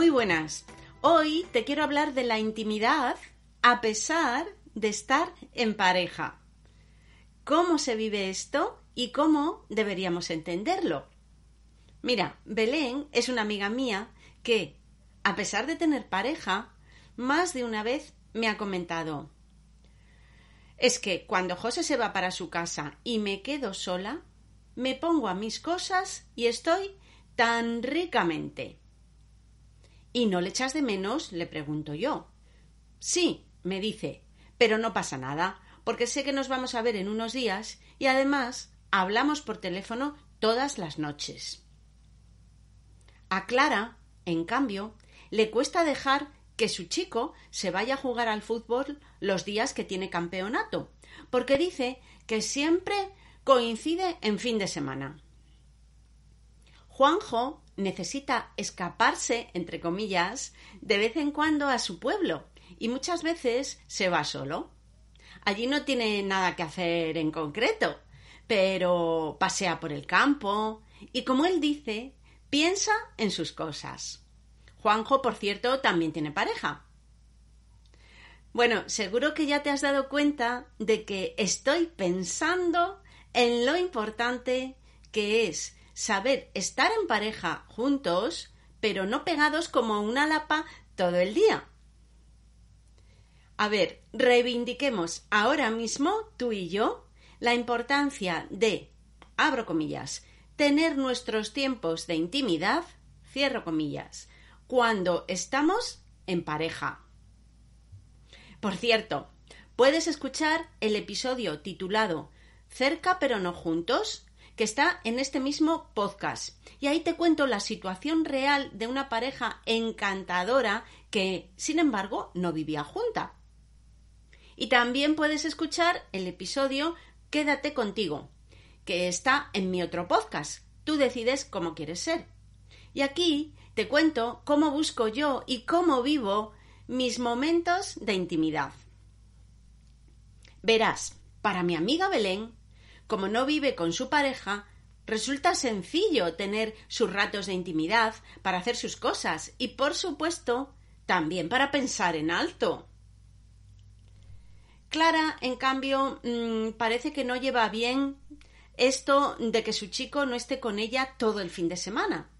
Muy buenas. Hoy te quiero hablar de la intimidad a pesar de estar en pareja. ¿Cómo se vive esto y cómo deberíamos entenderlo? Mira, Belén es una amiga mía que, a pesar de tener pareja, más de una vez me ha comentado es que cuando José se va para su casa y me quedo sola, me pongo a mis cosas y estoy tan ricamente. ¿Y no le echas de menos? le pregunto yo. Sí, me dice, pero no pasa nada, porque sé que nos vamos a ver en unos días y además hablamos por teléfono todas las noches. A Clara, en cambio, le cuesta dejar que su chico se vaya a jugar al fútbol los días que tiene campeonato, porque dice que siempre coincide en fin de semana. Juanjo necesita escaparse, entre comillas, de vez en cuando a su pueblo y muchas veces se va solo. Allí no tiene nada que hacer en concreto, pero pasea por el campo y, como él dice, piensa en sus cosas. Juanjo, por cierto, también tiene pareja. Bueno, seguro que ya te has dado cuenta de que estoy pensando en lo importante que es saber estar en pareja juntos, pero no pegados como una lapa todo el día. A ver, reivindiquemos ahora mismo, tú y yo, la importancia de, abro comillas, tener nuestros tiempos de intimidad, cierro comillas, cuando estamos en pareja. Por cierto, puedes escuchar el episodio titulado Cerca pero no juntos, que está en este mismo podcast. Y ahí te cuento la situación real de una pareja encantadora que, sin embargo, no vivía junta. Y también puedes escuchar el episodio Quédate contigo, que está en mi otro podcast. Tú decides cómo quieres ser. Y aquí te cuento cómo busco yo y cómo vivo mis momentos de intimidad. Verás, para mi amiga Belén, como no vive con su pareja, resulta sencillo tener sus ratos de intimidad para hacer sus cosas y, por supuesto, también para pensar en alto. Clara, en cambio, mm, parece que no lleva bien esto de que su chico no esté con ella todo el fin de semana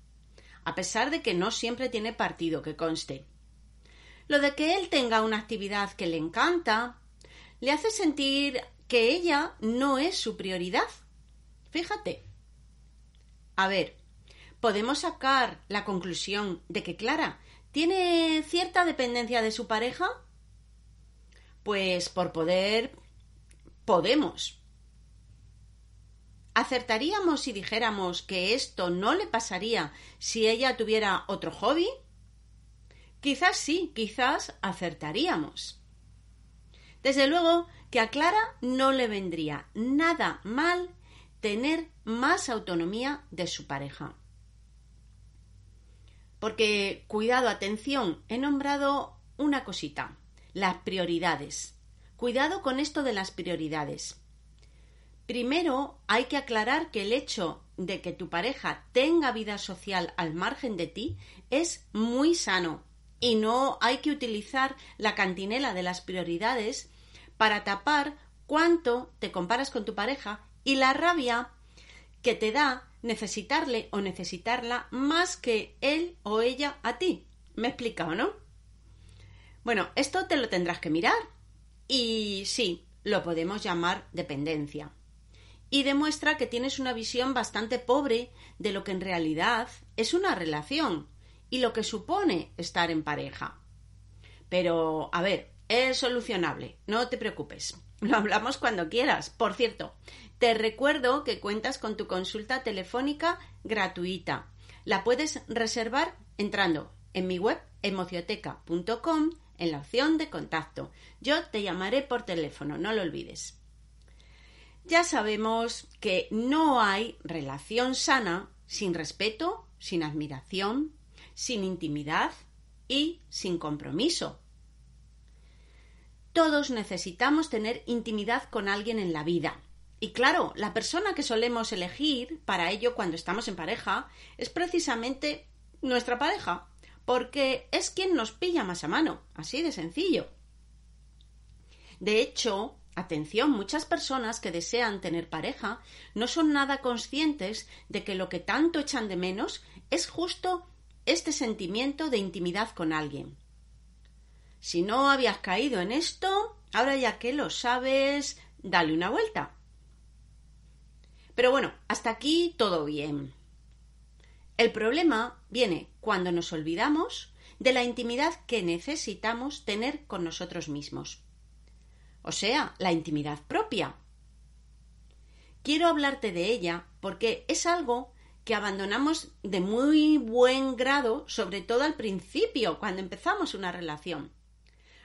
a pesar de que no siempre tiene partido que conste. Lo de que él tenga una actividad que le encanta le hace sentir que ella no es su prioridad. Fíjate. A ver, ¿podemos sacar la conclusión de que Clara tiene cierta dependencia de su pareja? Pues por poder podemos. ¿Acertaríamos si dijéramos que esto no le pasaría si ella tuviera otro hobby? Quizás sí, quizás acertaríamos. Desde luego que a Clara no le vendría nada mal tener más autonomía de su pareja. Porque, cuidado, atención, he nombrado una cosita, las prioridades. Cuidado con esto de las prioridades. Primero, hay que aclarar que el hecho de que tu pareja tenga vida social al margen de ti es muy sano y no hay que utilizar la cantinela de las prioridades para tapar cuánto te comparas con tu pareja y la rabia que te da necesitarle o necesitarla más que él o ella a ti. ¿Me he explicado, no? Bueno, esto te lo tendrás que mirar. Y sí, lo podemos llamar dependencia y demuestra que tienes una visión bastante pobre de lo que en realidad es una relación y lo que supone estar en pareja. Pero, a ver, es solucionable, no te preocupes. Lo hablamos cuando quieras. Por cierto, te recuerdo que cuentas con tu consulta telefónica gratuita. La puedes reservar entrando en mi web emocioteca.com en la opción de contacto. Yo te llamaré por teléfono, no lo olvides. Ya sabemos que no hay relación sana sin respeto, sin admiración, sin intimidad y sin compromiso. Todos necesitamos tener intimidad con alguien en la vida. Y claro, la persona que solemos elegir para ello cuando estamos en pareja es precisamente nuestra pareja, porque es quien nos pilla más a mano, así de sencillo. De hecho, atención, muchas personas que desean tener pareja no son nada conscientes de que lo que tanto echan de menos es justo este sentimiento de intimidad con alguien. Si no habías caído en esto, ahora ya que lo sabes, dale una vuelta. Pero bueno, hasta aquí todo bien. El problema viene cuando nos olvidamos de la intimidad que necesitamos tener con nosotros mismos. O sea, la intimidad propia. Quiero hablarte de ella porque es algo que abandonamos de muy buen grado, sobre todo al principio, cuando empezamos una relación